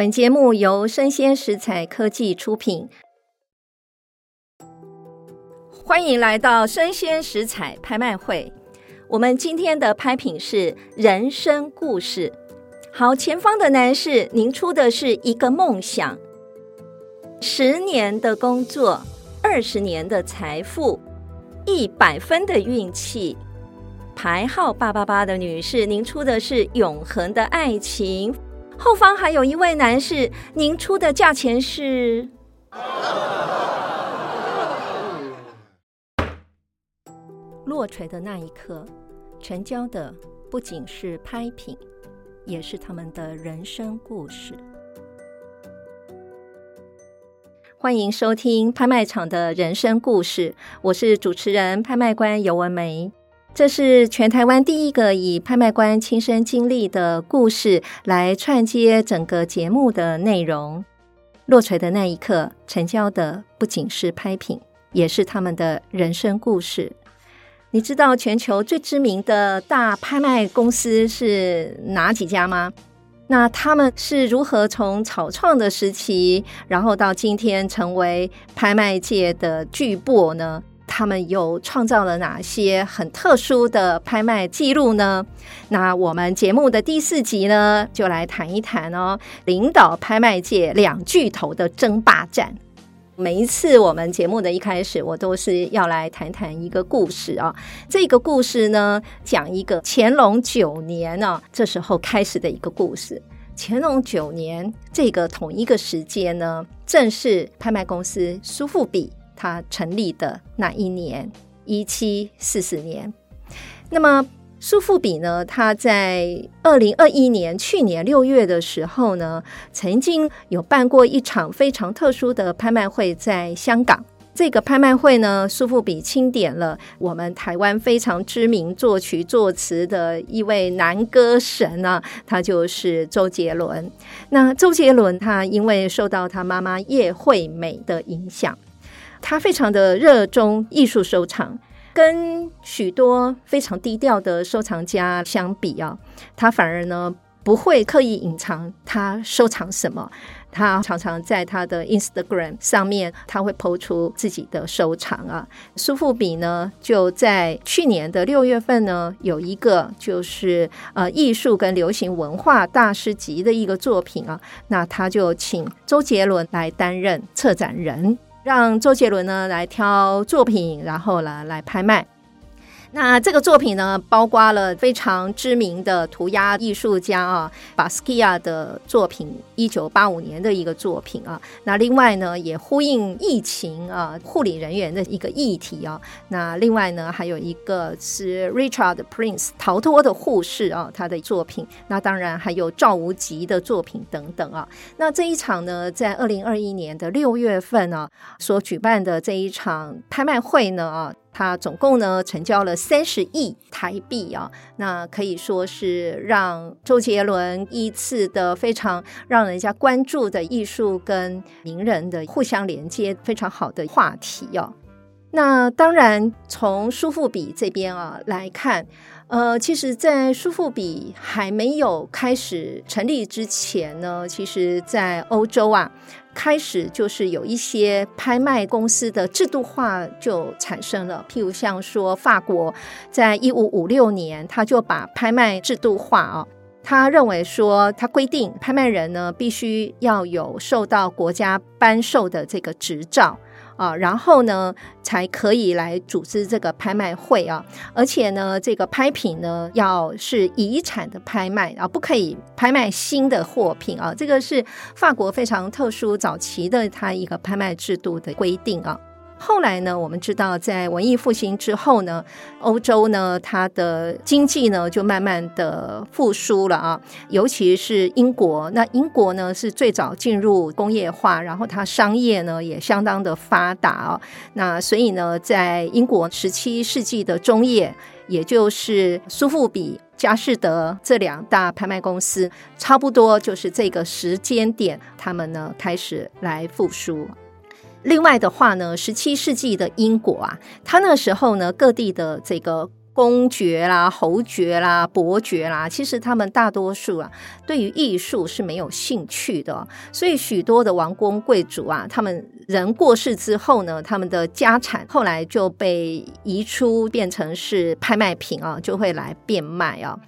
本节目由生鲜食材科技出品，欢迎来到生鲜食材拍卖会。我们今天的拍品是人生故事。好，前方的男士，您出的是一个梦想，十年的工作，二十年的财富，一百分的运气。牌号八八八的女士，您出的是永恒的爱情。后方还有一位男士，您出的价钱是？落锤的那一刻，成交的不仅是拍品，也是他们的人生故事。欢迎收听拍卖场的人生故事，我是主持人拍卖官游文梅。这是全台湾第一个以拍卖官亲身经历的故事来串接整个节目的内容。落锤的那一刻，成交的不仅是拍品，也是他们的人生故事。你知道全球最知名的大拍卖公司是哪几家吗？那他们是如何从草创的时期，然后到今天成为拍卖界的巨擘呢？他们又创造了哪些很特殊的拍卖记录呢？那我们节目的第四集呢，就来谈一谈哦，领导拍卖界两巨头的争霸战。每一次我们节目的一开始，我都是要来谈谈一个故事啊。这个故事呢，讲一个乾隆九年呢，啊，这时候开始的一个故事。乾隆九年这个同一个时间呢，正是拍卖公司苏富比。他成立的那一年，一七四四年。那么苏富比呢？他在二零二一年去年六月的时候呢，曾经有办过一场非常特殊的拍卖会，在香港。这个拍卖会呢，苏富比钦点了我们台湾非常知名作曲作词的一位男歌神啊，他就是周杰伦。那周杰伦他因为受到他妈妈叶惠美的影响。他非常的热衷艺术收藏，跟许多非常低调的收藏家相比啊，他反而呢不会刻意隐藏他收藏什么。他常常在他的 Instagram 上面，他会 po 出自己的收藏啊。苏富比呢就在去年的六月份呢，有一个就是呃艺术跟流行文化大师级的一个作品啊，那他就请周杰伦来担任策展人。让周杰伦呢来挑作品，然后呢来拍卖。那这个作品呢，包括了非常知名的涂鸦艺术家啊，巴斯基亚的作品，一九八五年的一个作品啊。那另外呢，也呼应疫情啊，护理人员的一个议题啊。那另外呢，还有一个是 Richard Prince 逃脱的护士啊，他的作品。那当然还有赵无极的作品等等啊。那这一场呢，在二零二一年的六月份啊，所举办的这一场拍卖会呢啊。它总共呢成交了三十亿台币啊，那可以说是让周杰伦一次的非常让人家关注的艺术跟名人的互相连接非常好的话题啊。那当然从苏富比这边啊来看，呃，其实，在苏富比还没有开始成立之前呢，其实，在欧洲啊。开始就是有一些拍卖公司的制度化就产生了，譬如像说法国，在一五五六年，他就把拍卖制度化啊，他认为说，他规定拍卖人呢必须要有受到国家颁授的这个执照。啊，然后呢，才可以来组织这个拍卖会啊，而且呢，这个拍品呢要是遗产的拍卖啊，不可以拍卖新的货品啊，这个是法国非常特殊早期的它一个拍卖制度的规定啊。后来呢，我们知道，在文艺复兴之后呢，欧洲呢，它的经济呢就慢慢的复苏了啊，尤其是英国。那英国呢是最早进入工业化，然后它商业呢也相当的发达啊。那所以呢，在英国十七世纪的中叶，也就是苏富比、佳士得这两大拍卖公司，差不多就是这个时间点，他们呢开始来复苏。另外的话呢，十七世纪的英国啊，他那时候呢，各地的这个公爵啦、侯爵啦、伯爵啦，其实他们大多数啊，对于艺术是没有兴趣的。所以许多的王公贵族啊，他们人过世之后呢，他们的家产后来就被移出，变成是拍卖品啊，就会来变卖啊。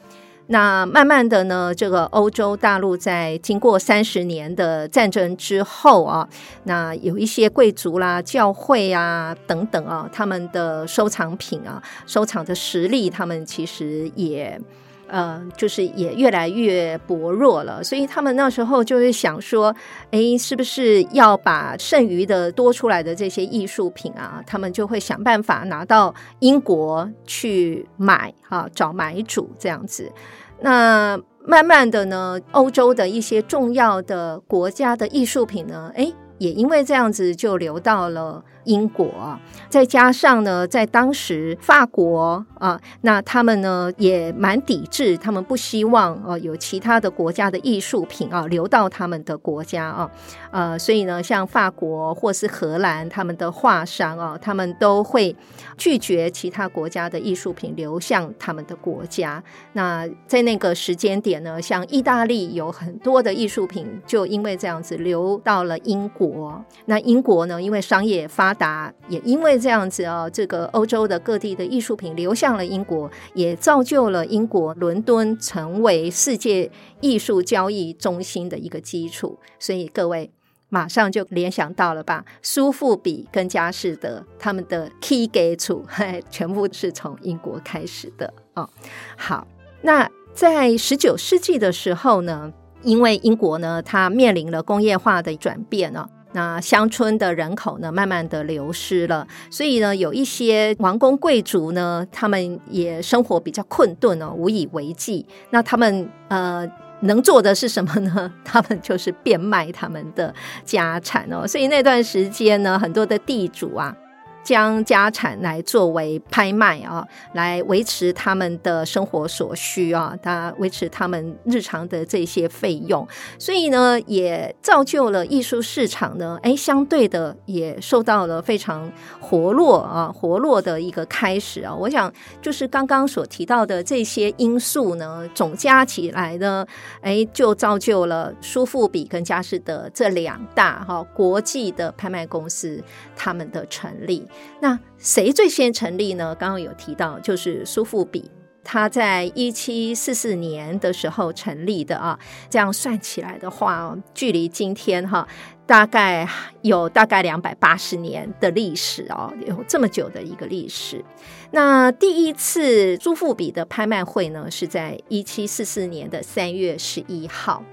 那慢慢的呢，这个欧洲大陆在经过三十年的战争之后啊，那有一些贵族啦、教会啊等等啊，他们的收藏品啊、收藏的实力，他们其实也呃，就是也越来越薄弱了。所以他们那时候就会想说，哎，是不是要把剩余的多出来的这些艺术品啊，他们就会想办法拿到英国去买啊，找买主这样子。那慢慢的呢，欧洲的一些重要的国家的艺术品呢，哎，也因为这样子就流到了。英国，再加上呢，在当时法国啊，那他们呢也蛮抵制，他们不希望呃有其他的国家的艺术品啊流到他们的国家啊，呃，所以呢，像法国或是荷兰，他们的画商啊，他们都会拒绝其他国家的艺术品流向他们的国家。那在那个时间点呢，像意大利有很多的艺术品就因为这样子流到了英国。那英国呢，因为商业发达也因为这样子啊，这个欧洲的各地的艺术品流向了英国，也造就了英国伦敦成为世界艺术交易中心的一个基础。所以各位马上就联想到了吧？苏富比跟佳士得他们的起家处，全部是从英国开始的哦。好，那在十九世纪的时候呢，因为英国呢，它面临了工业化的转变呢。那乡村的人口呢，慢慢的流失了，所以呢，有一些王公贵族呢，他们也生活比较困顿哦，无以为继。那他们呃能做的是什么呢？他们就是变卖他们的家产哦。所以那段时间呢，很多的地主啊。将家产来作为拍卖啊，来维持他们的生活所需啊，他维持他们日常的这些费用，所以呢，也造就了艺术市场呢，哎，相对的也受到了非常活络啊，活络的一个开始啊。我想就是刚刚所提到的这些因素呢，总加起来呢，哎，就造就了苏富比跟佳士得这两大哈国际的拍卖公司他们的成立。那谁最先成立呢？刚刚有提到，就是苏富比，他在一七四四年的时候成立的啊。这样算起来的话，距离今天哈，大概有大概两百八十年的历史哦，有这么久的一个历史。那第一次苏富比的拍卖会呢，是在一七四四年的三月十一号。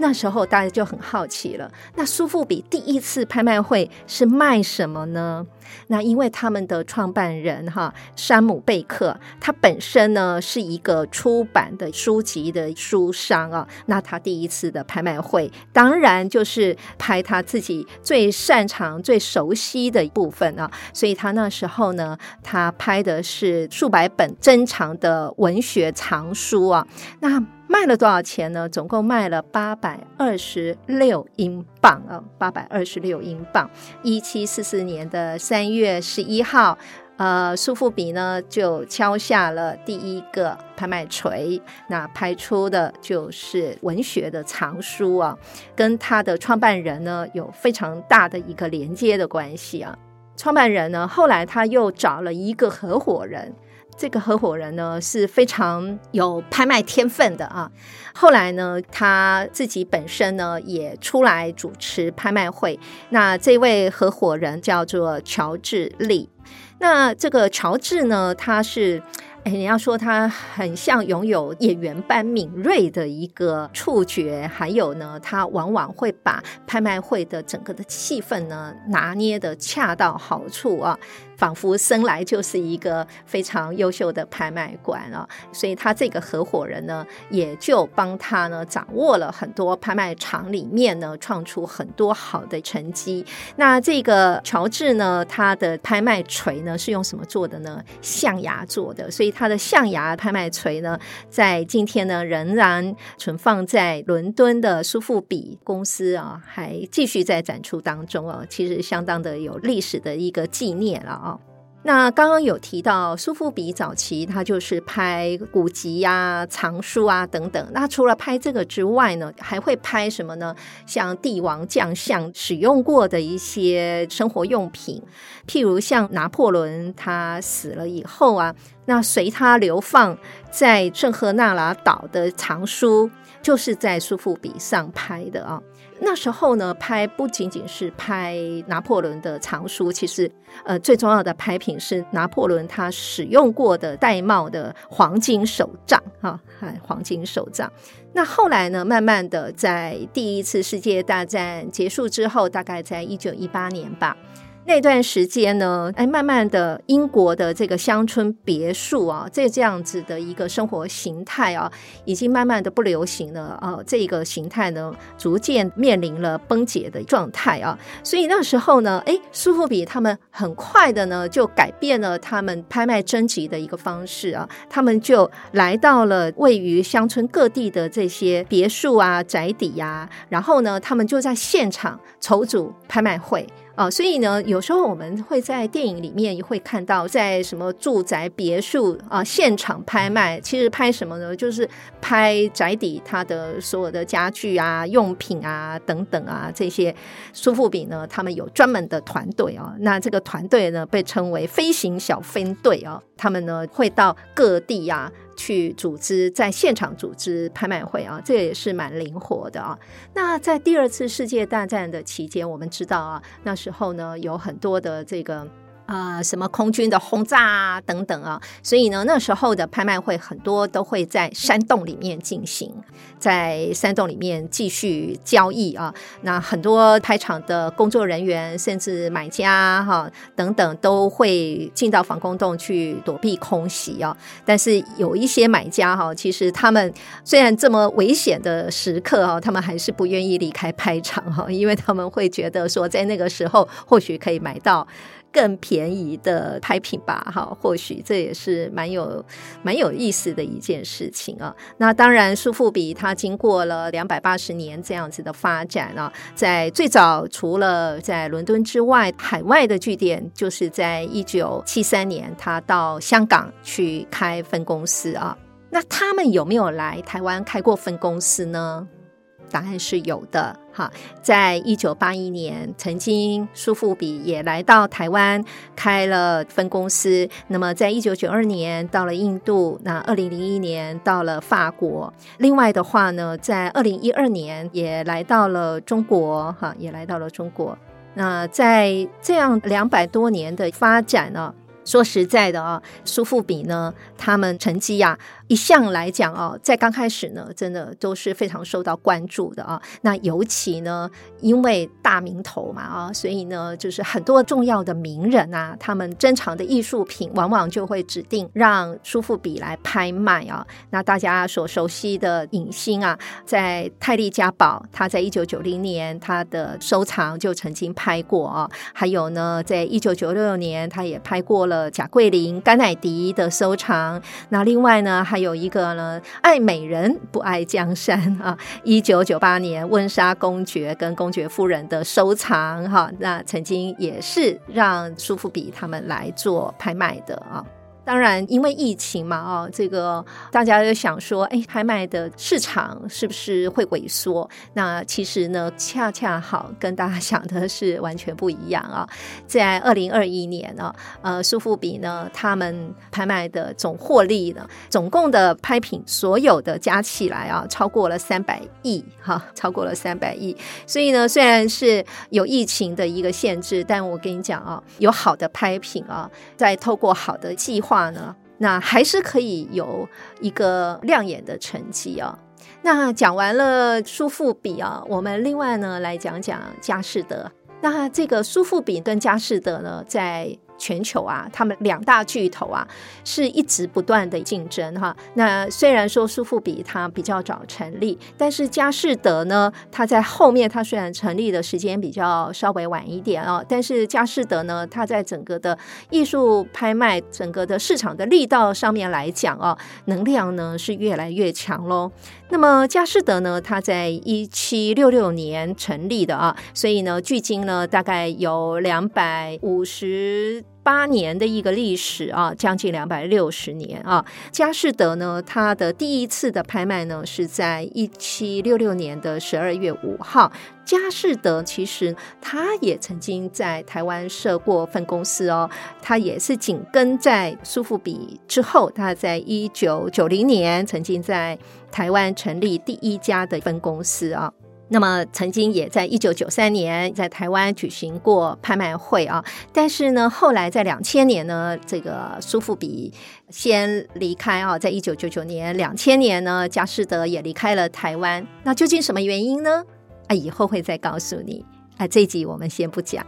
那时候大家就很好奇了，那苏富比第一次拍卖会是卖什么呢？那因为他们的创办人哈山姆贝克，他本身呢是一个出版的书籍的书商啊。那他第一次的拍卖会，当然就是拍他自己最擅长、最熟悉的部分啊。所以他那时候呢，他拍的是数百本珍藏的文学藏书啊。那卖了多少钱呢？总共卖了八百二十六英镑啊，八百二十六英镑。一七四四年的三月十一号，呃，苏富比呢就敲下了第一个拍卖锤，那拍出的就是文学的藏书啊，跟他的创办人呢有非常大的一个连接的关系啊。创办人呢后来他又找了一个合伙人。这个合伙人呢是非常有拍卖天分的啊。后来呢，他自己本身呢也出来主持拍卖会。那这位合伙人叫做乔治利。那这个乔治呢，他是。哎，你要说他很像拥有演员般敏锐的一个触觉，还有呢，他往往会把拍卖会的整个的气氛呢拿捏得恰到好处啊，仿佛生来就是一个非常优秀的拍卖官啊。所以他这个合伙人呢，也就帮他呢掌握了很多拍卖场里面呢创出很多好的成绩。那这个乔治呢，他的拍卖锤呢是用什么做的呢？象牙做的，所以。他的象牙拍卖锤呢，在今天呢仍然存放在伦敦的苏富比公司啊，还继续在展出当中哦。其实相当的有历史的一个纪念了啊。那刚刚有提到苏富比早期，他就是拍古籍啊、藏书啊等等。那除了拍这个之外呢，还会拍什么呢？像帝王将相使用过的一些生活用品，譬如像拿破仑他死了以后啊，那随他流放在圣赫纳拉岛的藏书，就是在苏富比上拍的啊。那时候呢，拍不仅仅是拍拿破仑的藏书，其实呃最重要的拍品是拿破仑他使用过的戴帽的黄金手杖哈，黄金手杖。那后来呢，慢慢的在第一次世界大战结束之后，大概在一九一八年吧。那段时间呢，哎，慢慢的，英国的这个乡村别墅啊，这这样子的一个生活形态啊，已经慢慢的不流行了啊。这个形态呢，逐渐面临了崩解的状态啊。所以那时候呢，哎，苏富比他们很快的呢，就改变了他们拍卖征集的一个方式啊。他们就来到了位于乡村各地的这些别墅啊、宅邸呀、然后呢，他们就在现场筹组拍卖会。啊、所以呢，有时候我们会在电影里面也会看到，在什么住宅别墅啊现场拍卖，其实拍什么呢？就是拍宅邸它的所有的家具啊、用品啊等等啊这些。苏富比呢，他们有专门的团队啊，那这个团队呢被称为飞行小分队啊，他们呢会到各地啊。去组织在现场组织拍卖会啊，这也是蛮灵活的啊。那在第二次世界大战的期间，我们知道啊，那时候呢有很多的这个。啊、呃，什么空军的轰炸啊，等等啊，所以呢，那时候的拍卖会很多都会在山洞里面进行，在山洞里面继续交易啊。那很多拍场的工作人员，甚至买家哈、啊、等等，都会进到防空洞去躲避空袭啊。但是有一些买家哈、啊，其实他们虽然这么危险的时刻啊，他们还是不愿意离开拍场哈、啊，因为他们会觉得说，在那个时候或许可以买到。更便宜的拍品吧，哈，或许这也是蛮有蛮有意思的一件事情啊。那当然，苏富比它经过了两百八十年这样子的发展啊，在最早除了在伦敦之外，海外的据点就是在一九七三年，他到香港去开分公司啊。那他们有没有来台湾开过分公司呢？答案是有的。哈，在一九八一年，曾经苏富比也来到台湾开了分公司。那么，在一九九二年到了印度，那二零零一年到了法国。另外的话呢，在二零一二年也来到了中国，哈，也来到了中国。那在这样两百多年的发展呢，说实在的啊，苏富比呢，他们成绩呀。一向来讲啊，在刚开始呢，真的都是非常受到关注的啊。那尤其呢，因为大名头嘛啊，所以呢，就是很多重要的名人啊，他们珍藏的艺术品，往往就会指定让苏富比来拍卖啊。那大家所熟悉的影星啊，在泰利加堡，他在一九九零年他的收藏就曾经拍过啊。还有呢，在一九九六年，他也拍过了贾桂林、甘乃迪的收藏。那另外呢，还有一个呢，爱美人不爱江山啊！一九九八年温莎公爵跟公爵夫人的收藏哈，那曾经也是让苏富比他们来做拍卖的啊。当然，因为疫情嘛，哦，这个大家就想说，哎，拍卖的市场是不是会萎缩？那其实呢，恰恰好跟大家想的是完全不一样啊。在二零二一年呢，呃，苏富比呢，他们拍卖的总获利呢，总共的拍品所有的加起来啊，超过了三百亿，哈，超过了三百亿。所以呢，虽然是有疫情的一个限制，但我跟你讲啊，有好的拍品啊，再透过好的计划。呢，那还是可以有一个亮眼的成绩啊。那讲完了苏富比啊，我们另外呢来讲讲佳士得。那这个苏富比跟佳士得呢，在全球啊，他们两大巨头啊，是一直不断的竞争哈。那虽然说苏富比它比较早成立，但是佳士得呢，它在后面，它虽然成立的时间比较稍微晚一点哦，但是佳士得呢，它在整个的艺术拍卖、整个的市场的力道上面来讲哦，能量呢是越来越强喽。那么佳士得呢，它在一七六六年成立的啊，所以呢，距今呢大概有两百五十。八年的一个历史啊，将近两百六十年啊。佳士得呢，它的第一次的拍卖呢是在一七六六年的十二月五号。佳士得其实他也曾经在台湾设过分公司哦，他也是紧跟在苏富比之后，他在一九九零年曾经在台湾成立第一家的分公司啊。那么曾经也在一九九三年在台湾举行过拍卖会啊，但是呢，后来在两千年呢，这个苏富比先离开啊，在一九九九年、两千年呢，佳士得也离开了台湾。那究竟什么原因呢？啊，以后会再告诉你。啊，这一集我们先不讲。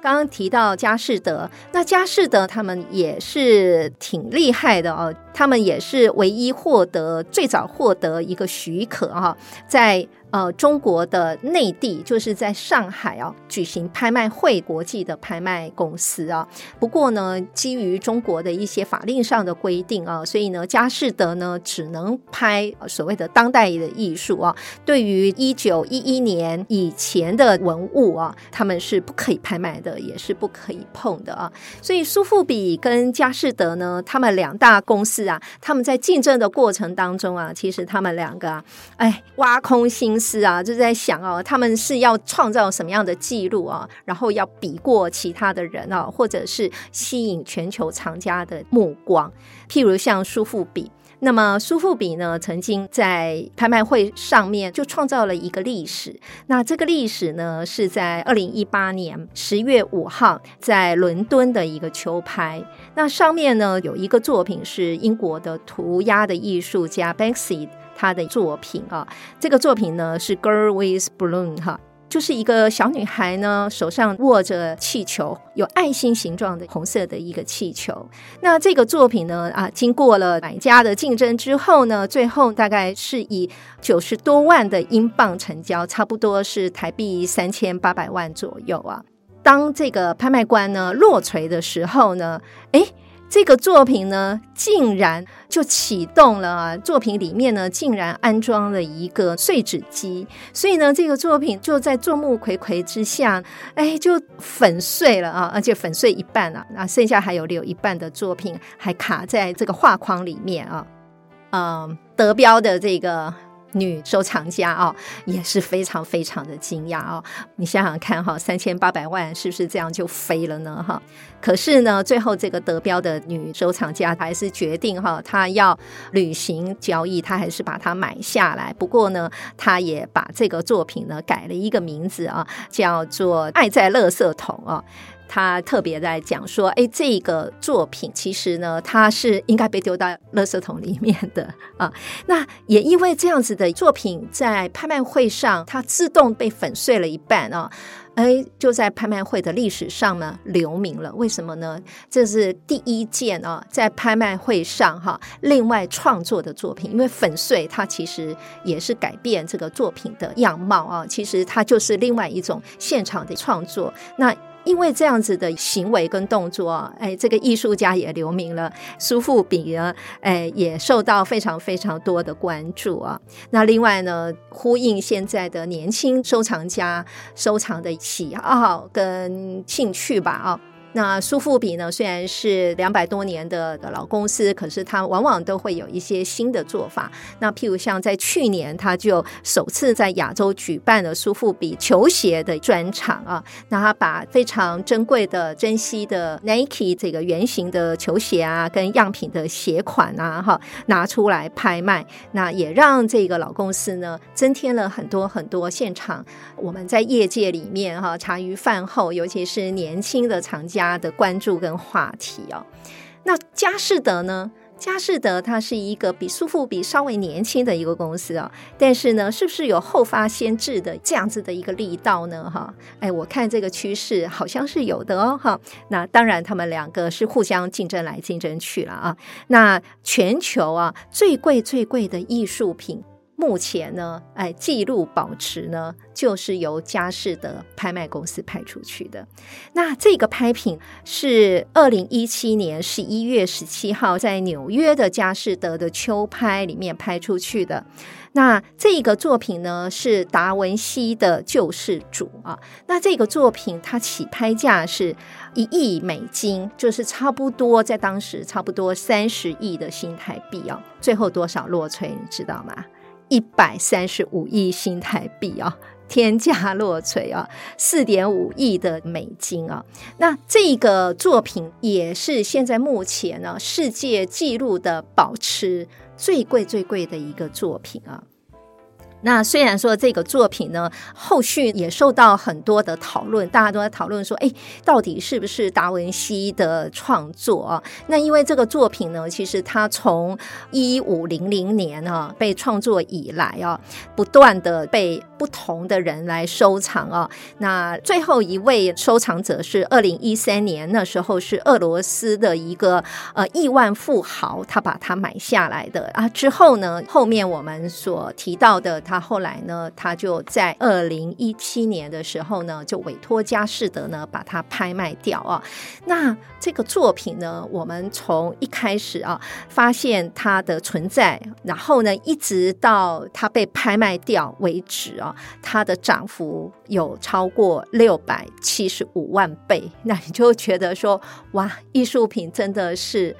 刚刚提到佳士得，那佳士得他们也是挺厉害的哦，他们也是唯一获得最早获得一个许可啊，在。呃，中国的内地就是在上海啊举行拍卖会，国际的拍卖公司啊。不过呢，基于中国的一些法令上的规定啊，所以呢，佳士得呢只能拍所谓的当代的艺术啊。对于一九一一年以前的文物啊，他们是不可以拍卖的，也是不可以碰的啊。所以苏富比跟佳士得呢，他们两大公司啊，他们在竞争的过程当中啊，其实他们两个啊，哎，挖空心思。是啊，就在想哦，他们是要创造什么样的记录啊？然后要比过其他的人啊，或者是吸引全球藏家的目光。譬如像苏富比，那么苏富比呢，曾经在拍卖会上面就创造了一个历史。那这个历史呢，是在二零一八年十月五号在伦敦的一个秋拍。那上面呢，有一个作品是英国的涂鸦的艺术家 Banksy。他的作品啊，这个作品呢是 Girl with Balloon 哈，就是一个小女孩呢手上握着气球，有爱心形状的红色的一个气球。那这个作品呢啊，经过了买家的竞争之后呢，最后大概是以九十多万的英镑成交，差不多是台币三千八百万左右啊。当这个拍卖官呢落槌的时候呢，诶。这个作品呢，竟然就启动了啊！作品里面呢，竟然安装了一个碎纸机，所以呢，这个作品就在众目睽睽之下，哎，就粉碎了啊！而且粉碎一半啊，那剩下还有留一半的作品还卡在这个画框里面啊。嗯，德标的这个。女收藏家啊，也是非常非常的惊讶啊！你想想看哈，三千八百万是不是这样就飞了呢？哈，可是呢，最后这个得标的女收藏家还是决定哈，她要履行交易，她还是把它买下来。不过呢，她也把这个作品呢改了一个名字啊，叫做《爱在垃圾桶》啊。他特别在讲说，哎，这个作品其实呢，它是应该被丢到垃圾桶里面的 啊。那也因为这样子的作品，在拍卖会上，它自动被粉碎了一半啊。哎，就在拍卖会的历史上呢，留名了。为什么呢？这是第一件啊，在拍卖会上哈，另外创作的作品。因为粉碎它其实也是改变这个作品的样貌啊，其实它就是另外一种现场的创作。那因为这样子的行为跟动作，哎，这个艺术家也留名了，苏富比呢，哎，也受到非常非常多的关注啊。那另外呢，呼应现在的年轻收藏家收藏的喜好跟兴趣吧，啊。那苏富比呢，虽然是两百多年的老公司，可是它往往都会有一些新的做法。那譬如像在去年，他就首次在亚洲举办了苏富比球鞋的专场啊。那他把非常珍贵的、珍稀的 Nike 这个原型的球鞋啊，跟样品的鞋款啊，哈，拿出来拍卖。那也让这个老公司呢，增添了很多很多现场。我们在业界里面哈，茶余饭后，尤其是年轻的藏家。他的关注跟话题哦，那佳士得呢？佳士得它是一个比苏富比稍微年轻的一个公司哦，但是呢，是不是有后发先至的这样子的一个力道呢？哈，哎，我看这个趋势好像是有的哦，哈。那当然，他们两个是互相竞争来竞争去了啊。那全球啊最贵最贵的艺术品目前呢，哎，记录保持呢，就是由佳士得拍卖公司拍出去的。那这个拍品是二零一七年十一月十七号在纽约的佳士得的秋拍里面拍出去的。那这个作品呢，是达文西的救世主啊。那这个作品它起拍价是一亿美金，就是差不多在当时差不多三十亿的新台币哦。最后多少落槌，你知道吗？一百三十五亿新台币啊，天价落锤啊，四点五亿的美金啊。那这个作品也是现在目前呢世界纪录的保持最贵最贵的一个作品啊。那虽然说这个作品呢，后续也受到很多的讨论，大家都在讨论说，哎，到底是不是达文西的创作啊？那因为这个作品呢，其实它从一五零零年啊被创作以来啊，不断的被不同的人来收藏啊。那最后一位收藏者是二零一三年，那时候是俄罗斯的一个呃亿万富豪，他把它买下来的啊。之后呢，后面我们所提到的他。那后来呢，他就在二零一七年的时候呢，就委托佳士得呢把它拍卖掉啊。那这个作品呢，我们从一开始啊发现它的存在，然后呢，一直到它被拍卖掉为止啊，它的涨幅有超过六百七十五万倍。那你就觉得说，哇，艺术品真的是。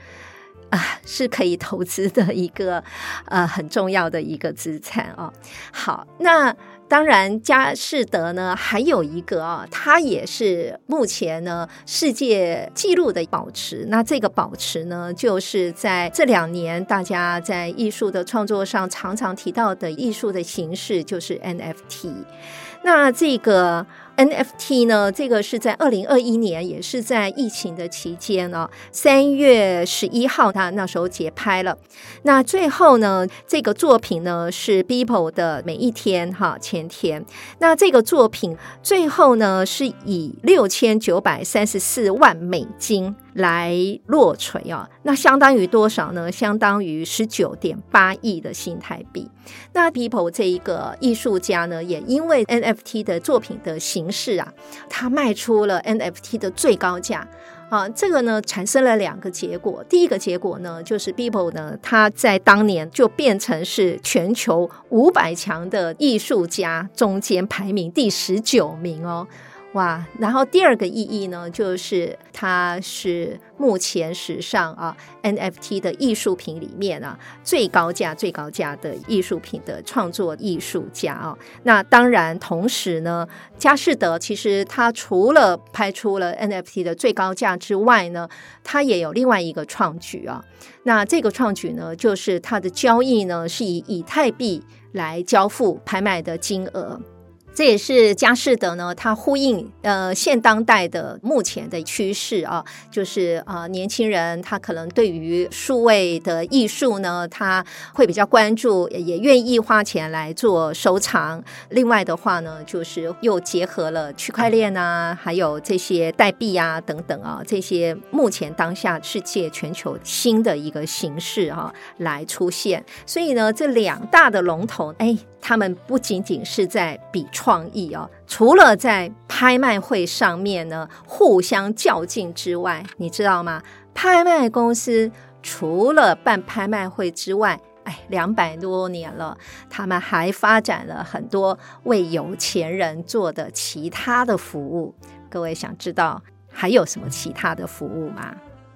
啊，是可以投资的一个呃很重要的一个资产啊。好，那当然佳士得呢还有一个啊，它也是目前呢世界纪录的保持。那这个保持呢，就是在这两年大家在艺术的创作上常常提到的艺术的形式，就是 NFT。那这个。NFT 呢，这个是在二零二一年，也是在疫情的期间呢，三月十一号，他那时候节拍了。那最后呢，这个作品呢是 Beeple 的每一天哈，前天。那这个作品最后呢是以六千九百三十四万美金。来落槌啊，那相当于多少呢？相当于十九点八亿的新台币。那 Beeple 这一个艺术家呢，也因为 NFT 的作品的形式啊，他卖出了 NFT 的最高价啊。这个呢，产生了两个结果。第一个结果呢，就是 Beeple 呢，他在当年就变成是全球五百强的艺术家中间排名第十九名哦。哇，然后第二个意义呢，就是它是目前史上啊 NFT 的艺术品里面啊最高价、最高价的艺术品的创作艺术家啊。那当然，同时呢，佳士得其实它除了拍出了 NFT 的最高价之外呢，它也有另外一个创举啊。那这个创举呢，就是它的交易呢是以以太币来交付拍卖的金额。这也是佳士得呢，它呼应呃现当代的目前的趋势啊，就是啊、年轻人他可能对于数位的艺术呢，他会比较关注，也愿意花钱来做收藏。另外的话呢，就是又结合了区块链啊，还有这些代币啊等等啊，这些目前当下世界全球新的一个形式啊来出现。所以呢，这两大的龙头，哎。他们不仅仅是在比创意哦，除了在拍卖会上面呢互相较劲之外，你知道吗？拍卖公司除了办拍卖会之外，哎，两百多年了，他们还发展了很多为有钱人做的其他的服务。各位想知道还有什么其他的服务吗？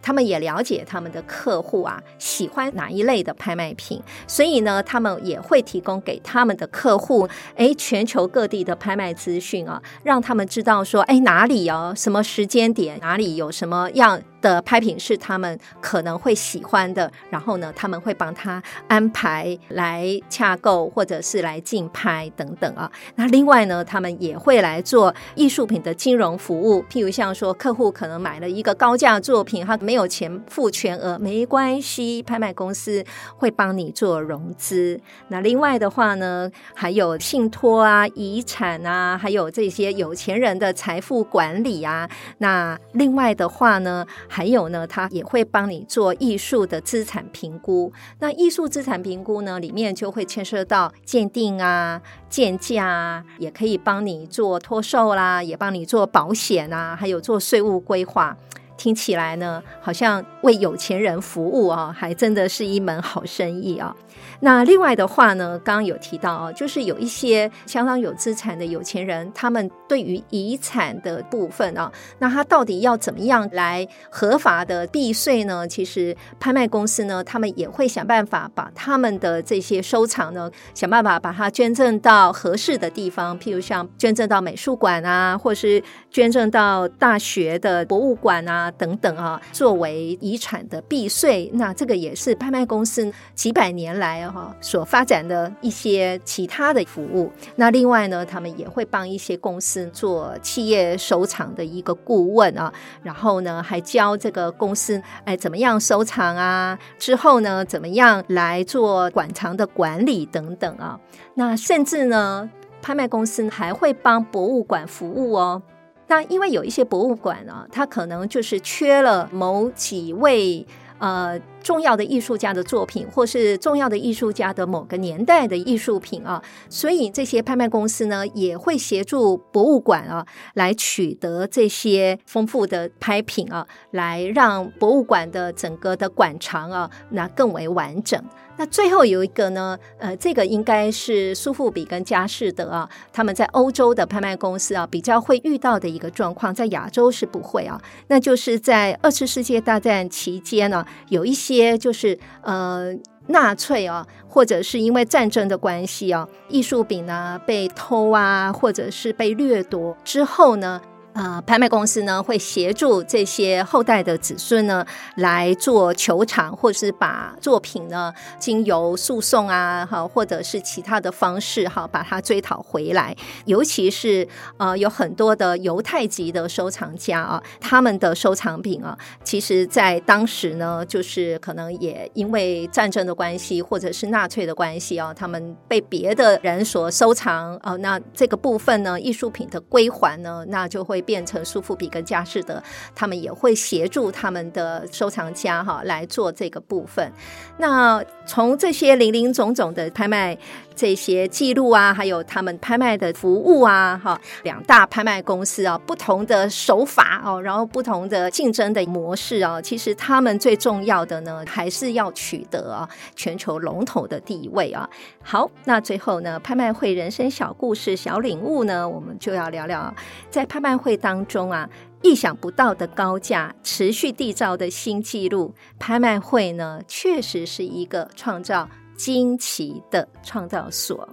他们也了解他们的客户啊，喜欢哪一类的拍卖品，所以呢，他们也会提供给他们的客户，哎，全球各地的拍卖资讯啊，让他们知道说，哎，哪里哦，什么时间点，哪里有什么样的拍品是他们可能会喜欢的，然后呢，他们会帮他安排来洽购或者是来竞拍等等啊。那另外呢，他们也会来做艺术品的金融服务，譬如像说客户可能买了一个高价作品，他没有有钱付全额没关系，拍卖公司会帮你做融资。那另外的话呢，还有信托啊、遗产啊，还有这些有钱人的财富管理啊。那另外的话呢，还有呢，他也会帮你做艺术的资产评估。那艺术资产评估呢，里面就会牵涉到鉴定啊、鉴价啊，也可以帮你做托售啦，也帮你做保险啊，还有做税务规划。听起来呢，好像为有钱人服务啊，还真的是一门好生意啊。那另外的话呢，刚刚有提到啊，就是有一些相当有资产的有钱人，他们对于遗产的部分啊，那他到底要怎么样来合法的避税呢？其实拍卖公司呢，他们也会想办法把他们的这些收藏呢，想办法把它捐赠到合适的地方，譬如像捐赠到美术馆啊，或是捐赠到大学的博物馆啊等等啊，作为遗产的避税。那这个也是拍卖公司几百年来哈所发展的一些其他的服务。那另外呢，他们也会帮一些公司做企业收藏的一个顾问啊，然后呢，还教这个公司哎怎么样收藏啊，之后呢，怎么样来做馆藏的管理等等啊。那甚至呢，拍卖公司还会帮博物馆服务哦。那因为有一些博物馆啊，它可能就是缺了某几位呃。重要的艺术家的作品，或是重要的艺术家的某个年代的艺术品啊，所以这些拍卖公司呢，也会协助博物馆啊，来取得这些丰富的拍品啊，来让博物馆的整个的馆藏啊，那更为完整。那最后有一个呢，呃，这个应该是苏富比跟佳士得啊，他们在欧洲的拍卖公司啊，比较会遇到的一个状况，在亚洲是不会啊，那就是在二次世界大战期间呢，有一些。些就是呃纳粹啊，或者是因为战争的关系啊，艺术品呢被偷啊，或者是被掠夺之后呢。呃，拍卖公司呢会协助这些后代的子孙呢来做求偿，或是把作品呢经由诉讼啊，哈，或者是其他的方式哈，把它追讨回来。尤其是呃，有很多的犹太籍的收藏家啊，他们的收藏品啊，其实在当时呢，就是可能也因为战争的关系，或者是纳粹的关系啊，他们被别的人所收藏啊，那这个部分呢，艺术品的归还呢，那就会。变成苏富比跟佳士得，他们也会协助他们的收藏家哈来做这个部分。那从这些林林总总的拍卖这些记录啊，还有他们拍卖的服务啊，哈，两大拍卖公司啊，不同的手法哦，然后不同的竞争的模式啊，其实他们最重要的呢，还是要取得啊全球龙头的地位啊。好，那最后呢，拍卖会人生小故事小领悟呢，我们就要聊聊在拍卖会当中啊，意想不到的高价，持续缔造的新纪录。拍卖会呢，确实是一个创造惊奇的创造所。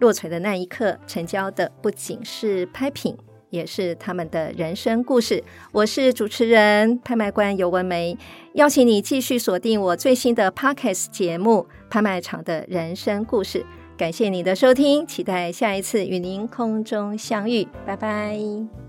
落槌的那一刻，成交的不仅是拍品，也是他们的人生故事。我是主持人、拍卖官游文梅，邀请你继续锁定我最新的 Podcast 节目《拍卖场的人生故事》。感谢你的收听，期待下一次与您空中相遇。拜拜。